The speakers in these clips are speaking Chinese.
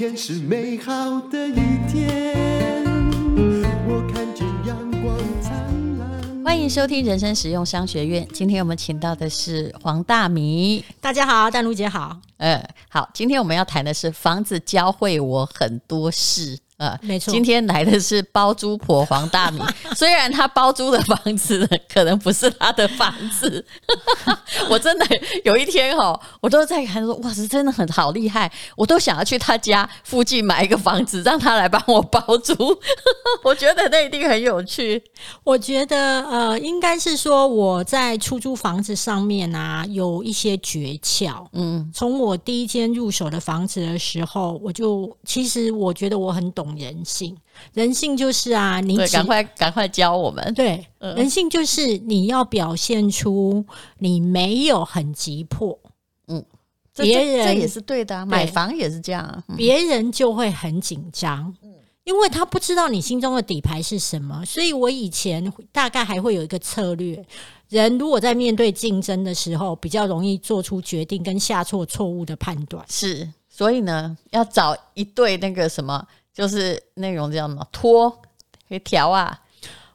天是美好的一天，我看见阳光灿烂。欢迎收听人生实用商学院。今天我们请到的是黄大米。大家好，淡如姐好。嗯，好，今天我们要谈的是房子教会我很多事。呃，没错，今天来的是包租婆黄大米。虽然他包租的房子可能不是他的房子，我真的有一天哦，我都在看说，哇，是真的很好厉害，我都想要去他家附近买一个房子，让他来帮我包租。我觉得那一定很有趣。我觉得呃，应该是说我在出租房子上面啊，有一些诀窍。嗯，从我第一间入手的房子的时候，我就其实我觉得我很懂。人性，人性就是啊，你赶快赶快教我们。对，嗯、人性就是你要表现出你没有很急迫。嗯，别人这，也是对的、啊，买房也是这样、啊，别人就会很紧张，嗯、因为他不知道你心中的底牌是什么。所以我以前大概还会有一个策略：人如果在面对竞争的时候，比较容易做出决定跟下错错误的判断。是，所以呢，要找一对那个什么。就是那种叫什么拖可以调啊，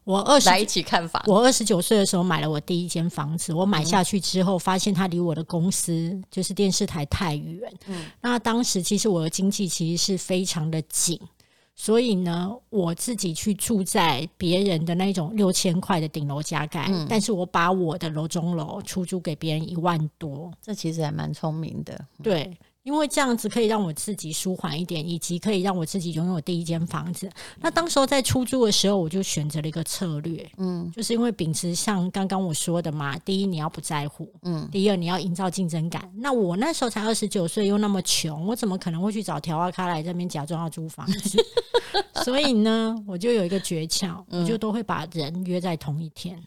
我二十来一起看房。我二十九岁的时候买了我第一间房子，我买下去之后，发现它离我的公司就是电视台太远。嗯，那当时其实我的经济其实是非常的紧，所以呢，我自己去住在别人的那种六千块的顶楼加盖，嗯、但是我把我的楼中楼出租给别人一万多，这其实还蛮聪明的。对。因为这样子可以让我自己舒缓一点，以及可以让我自己拥有第一间房子。那当时候在出租的时候，我就选择了一个策略，嗯，就是因为秉持像刚刚我说的嘛，第一你要不在乎，嗯，第二你要营造竞争感。那我那时候才二十九岁，又那么穷，我怎么可能会去找调阿卡来这边假装要租房子？所以呢，我就有一个诀窍，我就都会把人约在同一天。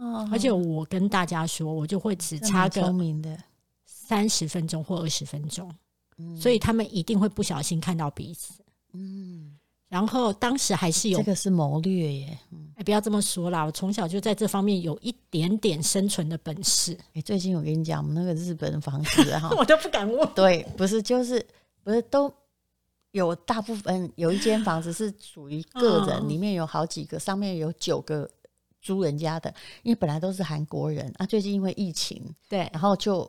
哦，而且我跟大家说，我就会只差个聪明的。三十分钟或二十分钟，嗯、所以他们一定会不小心看到彼此。嗯，然后当时还是有这个是谋略耶。嗯，哎，不要这么说啦，我从小就在这方面有一点点生存的本事。哎，最近我跟你讲，我们那个日本房子哈，我都不敢问。对，不是，就是不是都有大部分有一间房子是属于个人，里面有好几个，上面有九个租人家的，因为本来都是韩国人啊，最近因为疫情，对，然后就。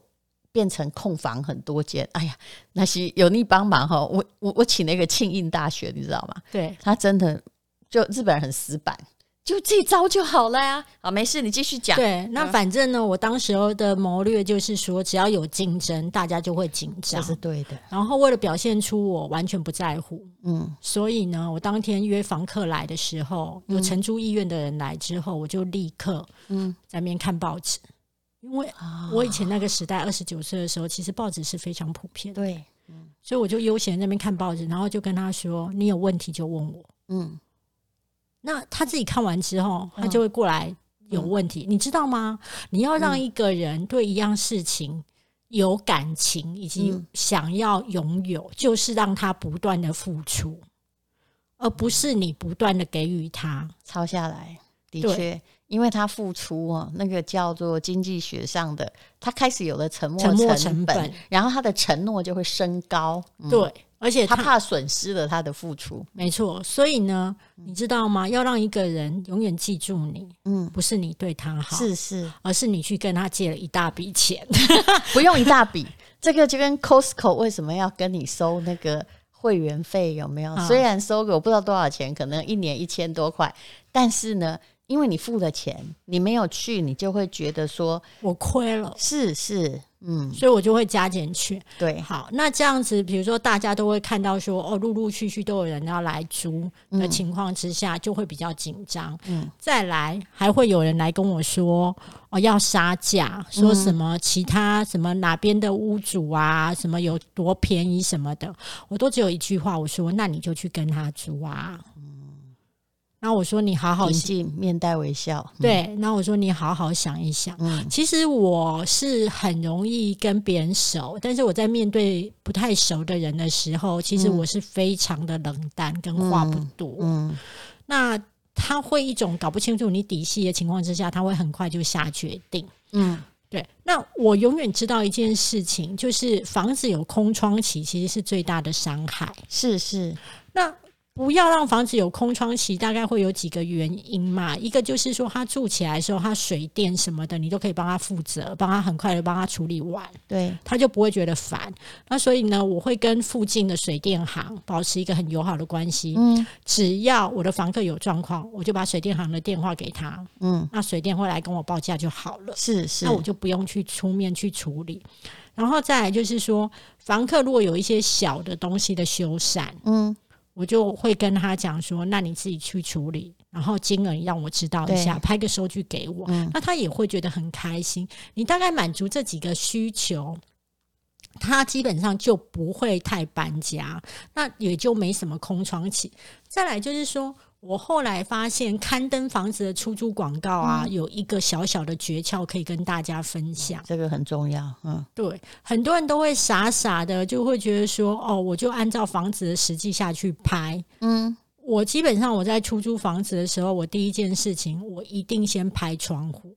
变成空房很多间，哎呀，那些有你帮忙哈，我我我请了一个庆应大学，你知道吗？对，他真的就日本人很死板，就这招就好了呀。好，没事，你继续讲。对，那反正呢，我当时候的谋略就是说，只要有竞争，大家就会紧张，这是对的。然后为了表现出我完全不在乎，嗯，所以呢，我当天约房客来的时候，有承租意愿的人来之后，我就立刻嗯在那边看报纸。因为我以前那个时代，二十九岁的时候，其实报纸是非常普遍的。对，嗯，所以我就悠闲在那边看报纸，然后就跟他说：“你有问题就问我。”嗯，那他自己看完之后，他就会过来有问题，你知道吗？你要让一个人对一样事情有感情，以及想要拥有，就是让他不断的付出，而不是你不断的给予他。抄下来，的确。因为他付出哦，那个叫做经济学上的，他开始有了沉默成本，成本然后他的承诺就会升高。嗯、对，而且他，他怕损失了他的付出。没错，所以呢，你知道吗？要让一个人永远记住你，嗯，不是你对他好，是是，而是你去跟他借了一大笔钱，不用一大笔。这个就跟 Costco 为什么要跟你收那个会员费有没有？啊、虽然收个我不知道多少钱，可能一年一千多块，但是呢。因为你付了钱，你没有去，你就会觉得说我亏了。是是，嗯，所以我就会加减去。对，好，那这样子，比如说大家都会看到说，哦，陆陆续续都有人要来租的情况之下，就会比较紧张。嗯，再来还会有人来跟我说，哦，要杀价，说什么其他什么哪边的屋主啊，什么有多便宜什么的，我都只有一句话，我说，那你就去跟他租啊。然后我说你好好静，面带微笑。嗯、对，然后我说你好好想一想。嗯，其实我是很容易跟别人熟，但是我在面对不太熟的人的时候，其实我是非常的冷淡，跟话不多。嗯，嗯，那他会一种搞不清楚你底细的情况之下，他会很快就下决定。嗯。对，那我永远知道一件事情，就是房子有空窗期，其实是最大的伤害。是是，那。不要让房子有空窗期，大概会有几个原因嘛？一个就是说，他住起来的时候，他水电什么的，你都可以帮他负责，帮他很快的帮他处理完，对，他就不会觉得烦。那所以呢，我会跟附近的水电行保持一个很友好的关系。嗯，只要我的房客有状况，我就把水电行的电话给他。嗯，那水电会来跟我报价就好了。是是，那我就不用去出面去处理。然后再来就是说，房客如果有一些小的东西的修缮，嗯。我就会跟他讲说，那你自己去处理，然后金额让我知道一下，拍个收据给我，嗯，那他也会觉得很开心。你大概满足这几个需求，他基本上就不会太搬家，那也就没什么空窗期。再来就是说。我后来发现刊登房子的出租广告啊，有一个小小的诀窍可以跟大家分享。这个很重要，嗯，对，很多人都会傻傻的就会觉得说，哦，我就按照房子的实际下去拍。嗯，我基本上我在出租房子的时候，我第一件事情，我一定先拍窗户。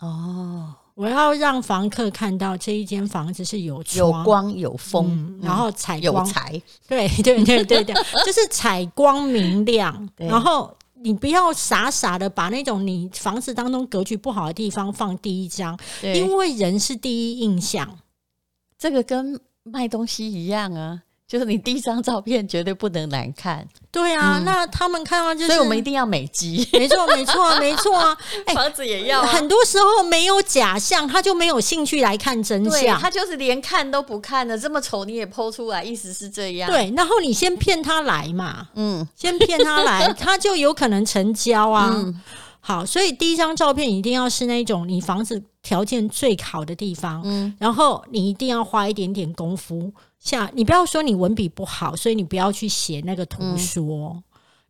哦。我要让房客看到这一间房子是有有光有风，嗯，然后采光有财，对对对对对，就是采光明亮。然后你不要傻傻的把那种你房子当中格局不好的地方放第一张，因为人是第一印象。这个跟卖东西一样啊。就是你第一张照片绝对不能难看，对啊，嗯、那他们看到就是，所以我们一定要美肌，没错，没错，没错啊！欸、房子也要、啊，很多时候没有假象，他就没有兴趣来看真相，他就是连看都不看的，这么丑你也 PO 出来，意思是这样。对，然后你先骗他来嘛，嗯，先骗他来，他就有可能成交啊。嗯、好，所以第一张照片一定要是那种你房子条件最好的地方，嗯，然后你一定要花一点点功夫。像你不要说你文笔不好，所以你不要去写那个图说，嗯、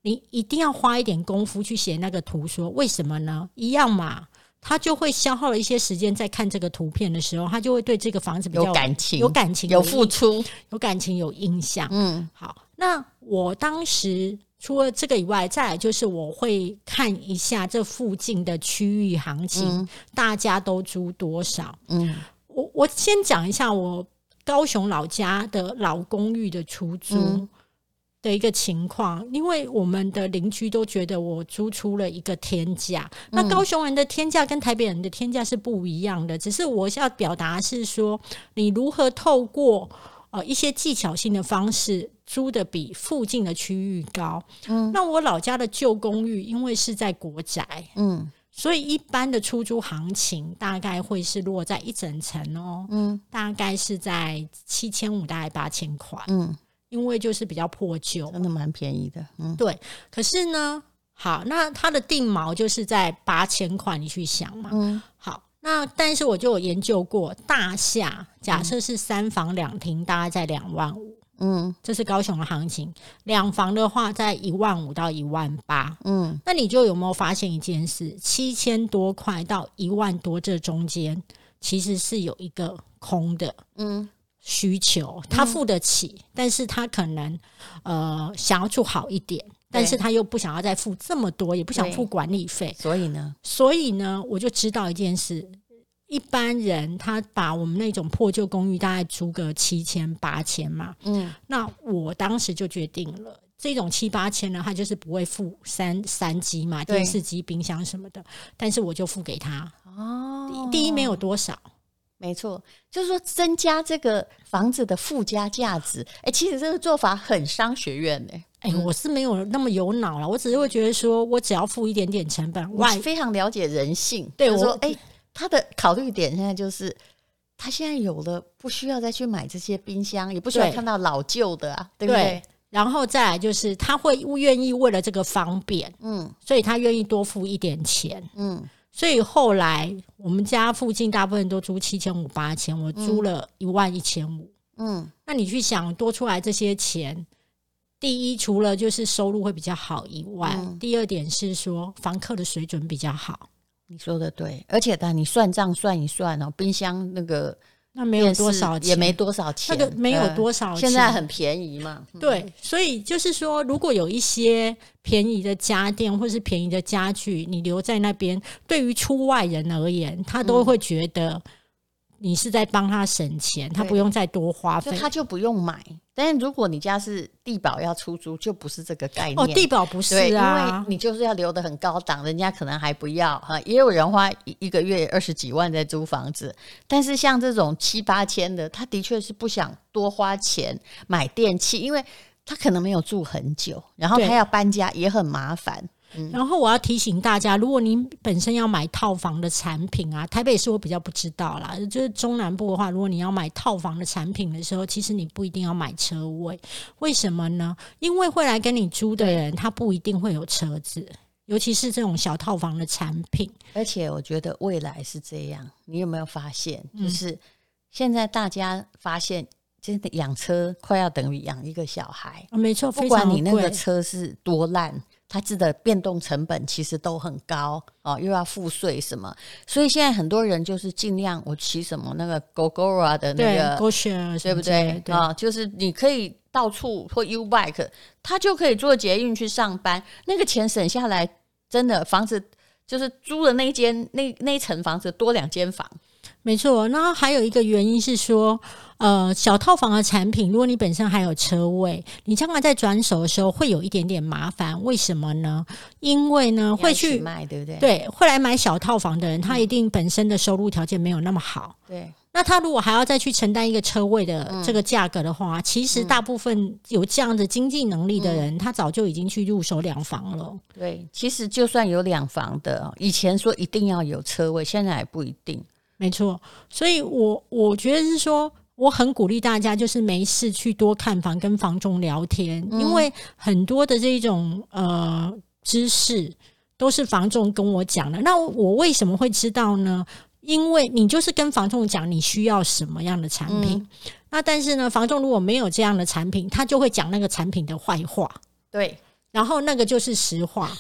你一定要花一点功夫去写那个图说。为什么呢？一样嘛，他就会消耗了一些时间在看这个图片的时候，他就会对这个房子比较有感情，有感情，有付出，有感情，有印象。嗯，好，那我当时除了这个以外，再来就是我会看一下这附近的区域行情，嗯、大家都租多少？嗯，我我先讲一下我。高雄老家的老公寓的出租的一个情况，嗯、因为我们的邻居都觉得我租出了一个天价。嗯、那高雄人的天价跟台北人的天价是不一样的，只是我要表达是说，你如何透过呃一些技巧性的方式租的比附近的区域高。嗯，那我老家的旧公寓，因为是在国宅，嗯。所以一般的出租行情大概会是落在一整层哦，嗯，大概是在七千五，大概八千块，嗯，因为就是比较破旧，真的蛮便宜的，嗯，对。可是呢，好，那它的定毛就是在八千块，你去想嘛，嗯，好，那但是我就有研究过，大厦假设是三房两厅，大概在两万五。嗯，这是高雄的行情。两房的话，在一万五到一万八。嗯，那你就有没有发现一件事？七千多块到一万多，这中间其实是有一个空的，嗯，需求，他付得起，嗯、但是他可能呃想要住好一点，但是他又不想要再付这么多，也不想付管理费。所以呢，所以呢，我就知道一件事。一般人他把我们那种破旧公寓大概租个七千八千嘛，嗯，那我当时就决定了，这种七八千呢，他就是不会付三三机嘛，电视机、冰箱什么的，但是我就付给他哦。第一没有多少，没错，就是说增加这个房子的附加价值。哎、欸，其实这个做法很商学院呢、欸。哎、欸，我是没有那么有脑了，我只是会觉得说我只要付一点点成本，我非常了解人性。对，我说哎。欸他的考虑点现在就是，他现在有了，不需要再去买这些冰箱，也不需要看到老旧的啊，对，对不对？然后再来就是，他会愿意为了这个方便，嗯，所以他愿意多付一点钱，嗯。所以后来我们家附近大部分都租七千五、八千，我租了一万一千五，嗯。那你去想多出来这些钱，第一除了就是收入会比较好以外，嗯、第二点是说房客的水准比较好。你说的对，而且呢你算账算一算哦，冰箱那个那没有多少钱，也没多少钱，那个没有多少钱，现在很便宜嘛。对，所以就是说，如果有一些便宜的家电或是便宜的家具，你留在那边，对于出外人而言，他都会觉得你是在帮他省钱，他不用再多花费，他就不用买。但是如果你家是地保要出租，就不是这个概念。哦，地保不是啊，因为你就是要留得很高档，人家可能还不要哈。也有人花一个月二十几万在租房子，但是像这种七八千的，他的确是不想多花钱买电器，因为他可能没有住很久，然后他要搬家也很麻烦。嗯、然后我要提醒大家，如果您本身要买套房的产品啊，台北市我比较不知道啦。就是中南部的话，如果你要买套房的产品的时候，其实你不一定要买车位。为什么呢？因为会来跟你租的人，他不一定会有车子，尤其是这种小套房的产品。而且我觉得未来是这样，你有没有发现？就是现在大家发现，真的养车快要等于养一个小孩。啊、没错，不管你那个车是多烂。它自的变动成本其实都很高哦，又要付税什么，所以现在很多人就是尽量我骑什么那个 Gogoro 的那个对，对不对啊、哦？就是你可以到处或 U Bike，他就可以坐捷运去上班，那个钱省下来，真的房子就是租的那一间那那一层房子多两间房。没错，那还有一个原因是说，呃，小套房的产品，如果你本身还有车位，你将来在转手的时候会有一点点麻烦。为什么呢？因为呢，会去卖，对不对？对，会来买小套房的人，他一定本身的收入条件没有那么好。对，那他如果还要再去承担一个车位的这个价格的话，嗯、其实大部分有这样的经济能力的人，嗯、他早就已经去入手两房了。对，其实就算有两房的，以前说一定要有车位，现在还不一定。没错，所以我我觉得是说，我很鼓励大家，就是没事去多看房，跟房仲聊天，嗯、因为很多的这种呃知识都是房仲跟我讲的。那我为什么会知道呢？因为你就是跟房仲讲你需要什么样的产品，嗯、那但是呢，房仲如果没有这样的产品，他就会讲那个产品的坏话，对，然后那个就是实话。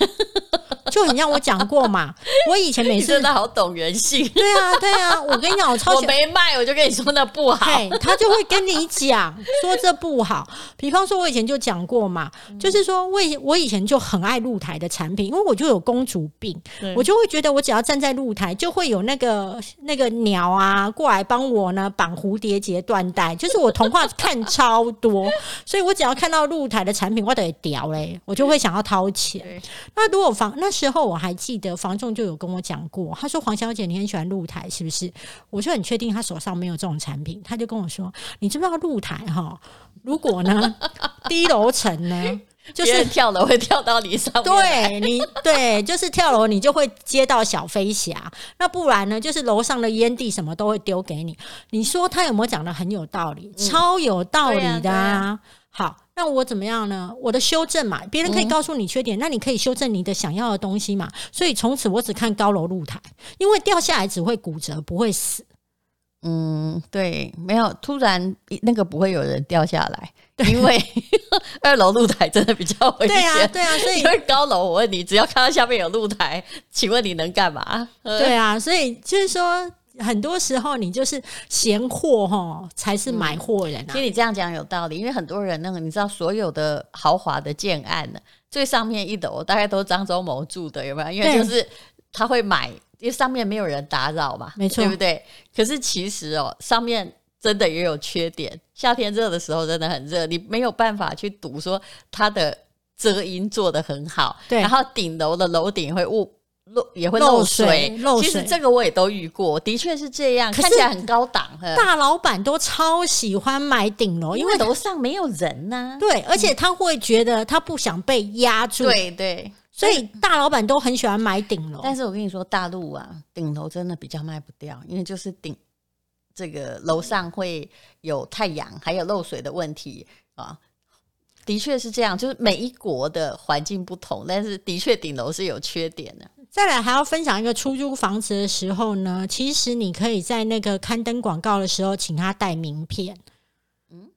就很像我讲过嘛，我以前每次 真的好懂人性。对啊，对啊，我跟你讲，我超我没卖，我就跟你说那不好。他就会跟你讲 说这不好。比方说，我以前就讲过嘛，就是说，我我以前就很爱露台的产品，因为我就有公主病，我就会觉得我只要站在露台，就会有那个那个鸟啊过来帮我呢绑蝴蝶结、缎带。就是我童话看超多，所以我只要看到露台的产品，我得屌嘞，我就会想要掏钱。那如果房那。时候我还记得房仲就有跟我讲过，他说黄小姐你很喜欢露台是不是？我就很确定他手上没有这种产品，他就跟我说：“你知不知道露台哈？如果呢 低楼层呢，就是跳楼会跳到你上面，对你对，就是跳楼你就会接到小飞侠，那不然呢就是楼上的烟蒂什么都会丢给你。你说他有没有讲的很有道理？嗯、超有道理的啊！好。”那我怎么样呢？我的修正嘛，别人可以告诉你缺点，嗯、那你可以修正你的想要的东西嘛。所以从此我只看高楼露台，因为掉下来只会骨折，不会死。嗯，对，没有突然那个不会有人掉下来，因为 二楼露台真的比较危险。对啊，对啊，所以因为高楼，我问你，只要看到下面有露台，请问你能干嘛？对啊，所以就是说。很多时候，你就是闲货哈，才是买货人啊。其实你这样讲有道理，因为很多人那个，你知道，所有的豪华的建案呢，最上面一楼大概都是张忠谋住的，有没有？因为就是他会买，因为上面没有人打扰嘛，没错，对不对？可是其实哦，上面真的也有缺点。夏天热的时候真的很热，你没有办法去赌说它的遮阴做得很好，对。然后顶楼的楼顶会雾。漏也会漏水，漏水。其实这个我也都遇过，的确是这样，看起来很高档。大老板都超喜欢买顶楼，因为楼上没有人呐。对，而且他会觉得他不想被压住。对对，所以大老板都很喜欢买顶楼。但是我跟你说，大陆啊，顶楼真的比较卖不掉，因为就是顶这个楼上会有太阳，还有漏水的问题啊。的确是这样，就是每一国的环境不同，但是的确顶楼是有缺点的。再来还要分享一个出租房子的时候呢，其实你可以在那个刊登广告的时候，请他带名片。嗯，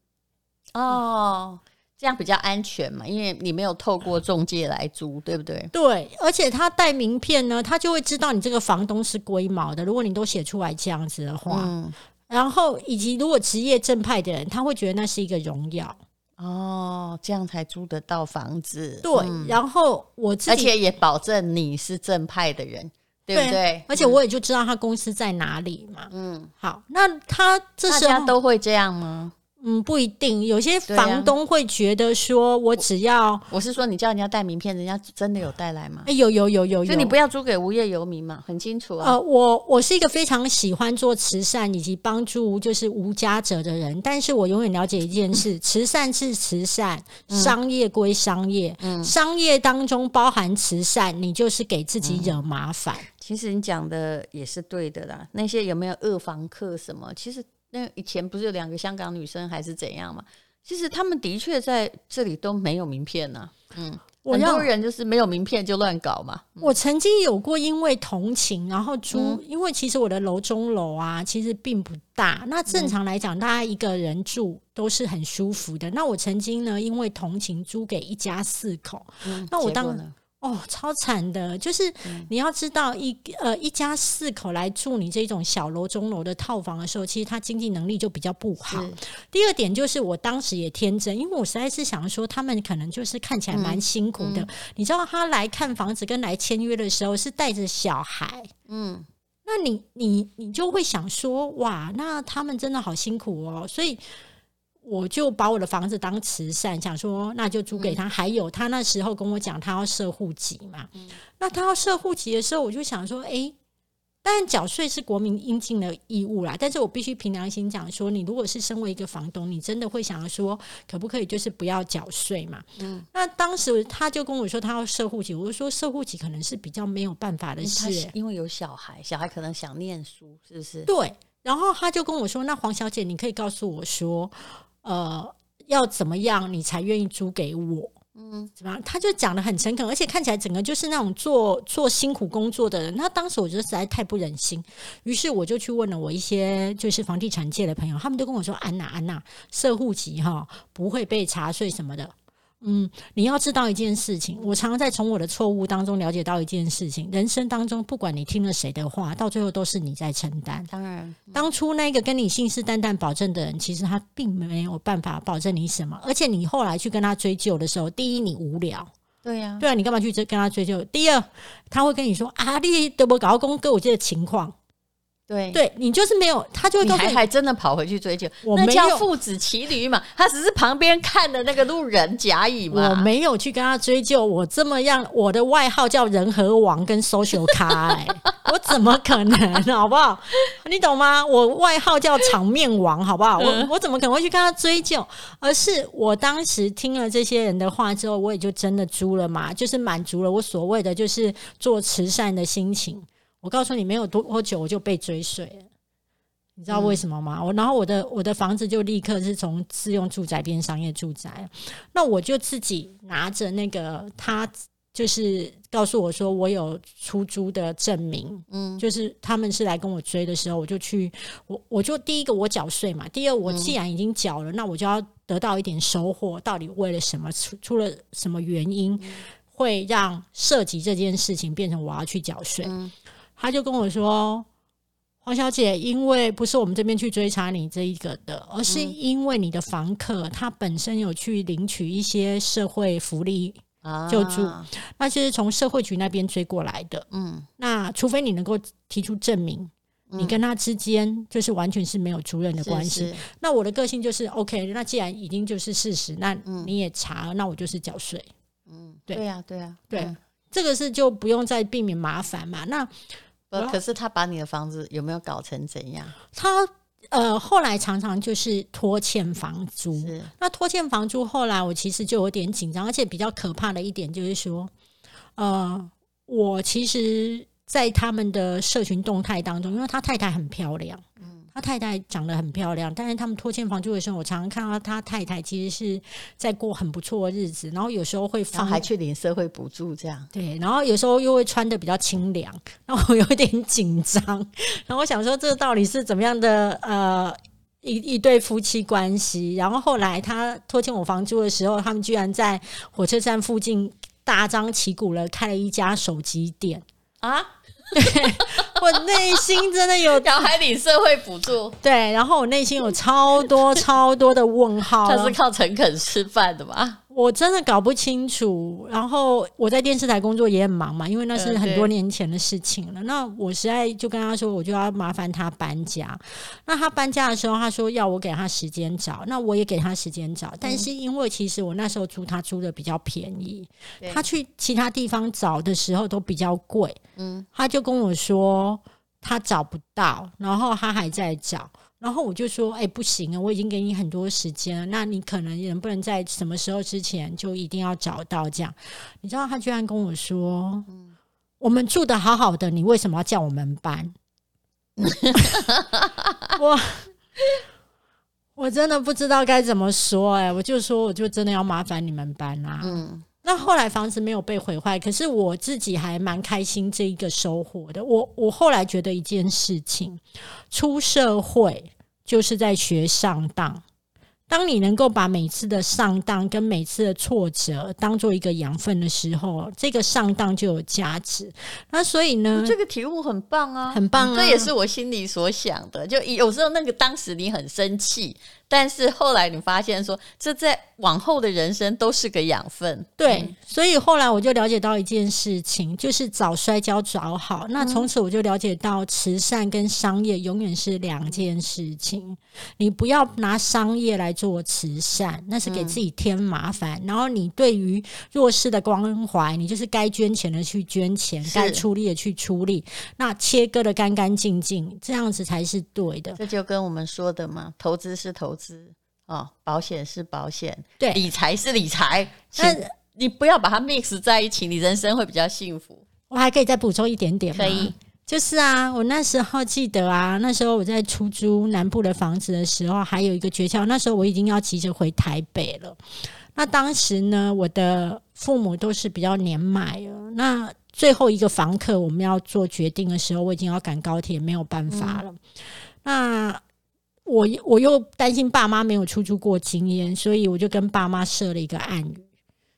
哦，这样比较安全嘛，因为你没有透过中介来租，对不对？对，而且他带名片呢，他就会知道你这个房东是龟毛的。如果你都写出来这样子的话，嗯，然后以及如果职业正派的人，他会觉得那是一个荣耀。哦，这样才租得到房子。对，嗯、然后我自己，而且也保证你是正派的人，对不对？而且我也就知道他公司在哪里嘛。嗯，好，那他这时候大家都会这样吗？嗯，不一定，有些房东会觉得说，我只要我，我是说，你叫人家带名片，人家真的有带来吗？哎，有有有有有，就你不要租给无业游民嘛，很清楚啊。呃，我我是一个非常喜欢做慈善以及帮助就是无家者的人，但是我永远了解一件事：慈善是慈善，商业归商业，嗯，商业当中包含慈善，你就是给自己惹麻烦。嗯，其实你讲的也是对的啦，那些有没有恶房客什么？其实。那以前不是有两个香港女生还是怎样嘛？其实他们的确在这里都没有名片呐、啊。嗯，很多人就是没有名片就乱搞嘛。我曾经有过因为同情，然后租，嗯、因为其实我的楼中楼啊，其实并不大。那正常来讲，大家一个人住都是很舒服的。那我曾经呢，因为同情租给一家四口。嗯、那我当。哦，超惨的，就是你要知道一，一呃一家四口来住你这种小楼中楼的套房的时候，其实他经济能力就比较不好。第二点就是，我当时也天真，因为我实在是想说，他们可能就是看起来蛮辛苦的。嗯嗯、你知道，他来看房子跟来签约的时候是带着小孩，嗯，那你你你就会想说，哇，那他们真的好辛苦哦，所以。我就把我的房子当慈善，想说那就租给他。嗯、还有他那时候跟我讲，他要设户籍嘛。嗯、那他要设户籍的时候，我就想说，哎、欸，当然缴税是国民应尽的义务啦。但是我必须凭良心讲说，你如果是身为一个房东，你真的会想要说，可不可以就是不要缴税嘛？嗯。那当时他就跟我说，他要设户籍，我就说设户籍可能是比较没有办法的事，因为有小孩，小孩可能想念书，是不是？对。然后他就跟我说，那黄小姐，你可以告诉我说。呃，要怎么样你才愿意租给我？嗯，怎么样？他就讲的很诚恳，而且看起来整个就是那种做做辛苦工作的人。那当时我觉得实在太不忍心，于是我就去问了我一些就是房地产界的朋友，他们都跟我说：“安娜，安娜，社户籍哈不会被查税什么的。”嗯，你要知道一件事情，我常常在从我的错误当中了解到一件事情：人生当中，不管你听了谁的话，到最后都是你在承担。当然，嗯、当初那个跟你信誓旦旦保证的人，其实他并没有办法保证你什么。而且你后来去跟他追究的时候，第一，你无聊，对呀、啊，对啊，你干嘛去跟他追究？第二，他会跟你说啊，你得不搞到公哥，我这个情况。对，对你就是没有，他就会你还还真的跑回去追究，我那叫父子骑驴嘛，他只是旁边看的那个路人甲乙嘛，我没有去跟他追究，我这么样，我的外号叫人和王跟 social 咖、欸，我怎么可能，好不好？你懂吗？我外号叫场面王，好不好？我我怎么可能会去跟他追究？而是我当时听了这些人的话之后，我也就真的租了嘛，就是满足了我所谓的就是做慈善的心情。我告诉你，没有多久我就被追税了，你知道为什么吗？我然后我的我的房子就立刻是从自用住宅变商业住宅，那我就自己拿着那个他就是告诉我说我有出租的证明，嗯，就是他们是来跟我追的时候，我就去我我就第一个我缴税嘛，第二我既然已经缴了，那我就要得到一点收获，到底为了什么出出了什么原因会让涉及这件事情变成我要去缴税？他就跟我说：“黄小姐，因为不是我们这边去追查你这一个的，而是因为你的房客他本身有去领取一些社会福利救助，啊、那就是从社会局那边追过来的。嗯，那除非你能够提出证明，你跟他之间就是完全是没有租人的关系。是是，那我的个性就是 OK，那既然已经就是事实，那你也查了，那我就是缴税。嗯，对，对呀，对呀，对，这个是就不用再避免麻烦嘛。那可是他把你的房子有没有搞成怎样？他呃，后来常常就是拖欠房租。那拖欠房租，后来我其实就有点紧张，而且比较可怕的一点就是说，呃，我其实，在他们的社群动态当中，因为他太太很漂亮。他太太长得很漂亮，但是他们拖欠房租的时候，我常常看到他太太其实是在过很不错的日子，然后有时候会放还去领社会补助这样。对，然后有时候又会穿的比较清凉，那我有一点紧张，然后我想说这个到底是怎么样的呃一一对夫妻关系？然后后来他拖欠我房租的时候，他们居然在火车站附近大张旗鼓了开了一家手机店啊。对，我内心真的有，脑海里社会补助，对，然后我内心有超多超多的问号。他是靠诚恳吃饭的吧？我真的搞不清楚。然后我在电视台工作也很忙嘛，因为那是很多年前的事情了。呃、那我实在就跟他说，我就要麻烦他搬家。那他搬家的时候，他说要我给他时间找，那我也给他时间找。但是因为其实我那时候租他租的比较便宜，嗯、他去其他地方找的时候都比较贵。嗯，他就跟我说他找不到，然后他还在找。然后我就说：“哎、欸，不行啊，我已经给你很多时间了，那你可能能不能在什么时候之前就一定要找到这样？”你知道他居然跟我说：“嗯、我们住的好好的，你为什么要叫我们搬？” 我我真的不知道该怎么说哎、欸，我就说我就真的要麻烦你们搬啊。嗯，那后来房子没有被毁坏，可是我自己还蛮开心这一个收获的。我我后来觉得一件事情，出社会。就是在学上当。当你能够把每次的上当跟每次的挫折当做一个养分的时候，这个上当就有价值。那所以呢，这个题目很棒啊，很棒啊，这也是我心里所想的。就有时候那个当时你很生气。但是后来你发现说，这在往后的人生都是个养分。对，嗯、所以后来我就了解到一件事情，就是早摔跤早好。那从此我就了解到，慈善跟商业永远是两件事情。你不要拿商业来做慈善，那是给自己添麻烦。嗯、然后你对于弱势的关怀，你就是该捐钱的去捐钱，该出力的去出力，那切割的干干净净，这样子才是对的。这就跟我们说的嘛，投资是投资。是哦，保险是保险，对，理财是理财，但你不要把它 mix 在一起，你人生会比较幸福。我还可以再补充一点点吗？可以，就是啊，我那时候记得啊，那时候我在出租南部的房子的时候，还有一个诀窍，那时候我已经要急着回台北了。那当时呢，我的父母都是比较年迈了。那最后一个房客，我们要做决定的时候，我已经要赶高铁，没有办法了。嗯、那我我又担心爸妈没有出租过经验，所以我就跟爸妈设了一个暗语，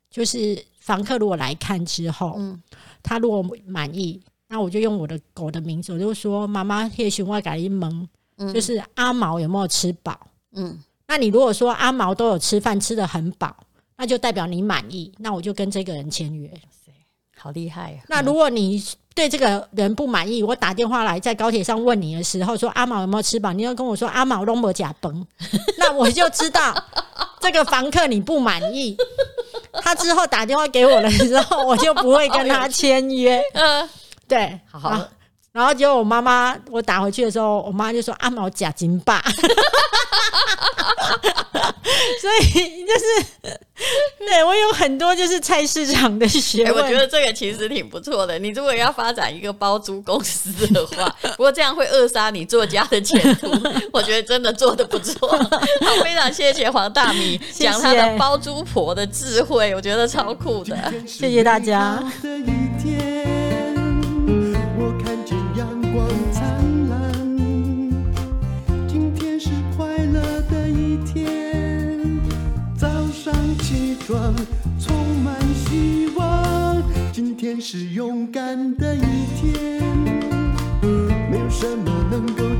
就是房客如果来看之后，嗯、他如果满意，那我就用我的狗的名字，我就说妈妈，叶寻外改一蒙，嗯、就是阿毛有没有吃饱？嗯，那你如果说阿毛都有吃饭，吃得很饱，那就代表你满意，那我就跟这个人签约。好厉害啊！那如果你对这个人不满意，我打电话来在高铁上问你的时候，说阿毛有没有吃饱？你要跟我说阿毛拢没假崩，那我就知道 这个房客你不满意。他之后打电话给我的时候，我就不会跟他签约。嗯，对，好好。然后结果我妈妈，我打回去的时候，我妈就说阿毛假金霸，所以就是对我有很多就是菜市场的学问。欸，我觉得这个其实挺不错的。你如果要发展一个包租公司的话，不过这样会扼杀你作家的前途。我觉得真的做的不错，好，非常谢谢黄大米讲他的包租婆的智慧，我觉得超酷的。谢谢大家。天是勇敢的一天，没有什么能够。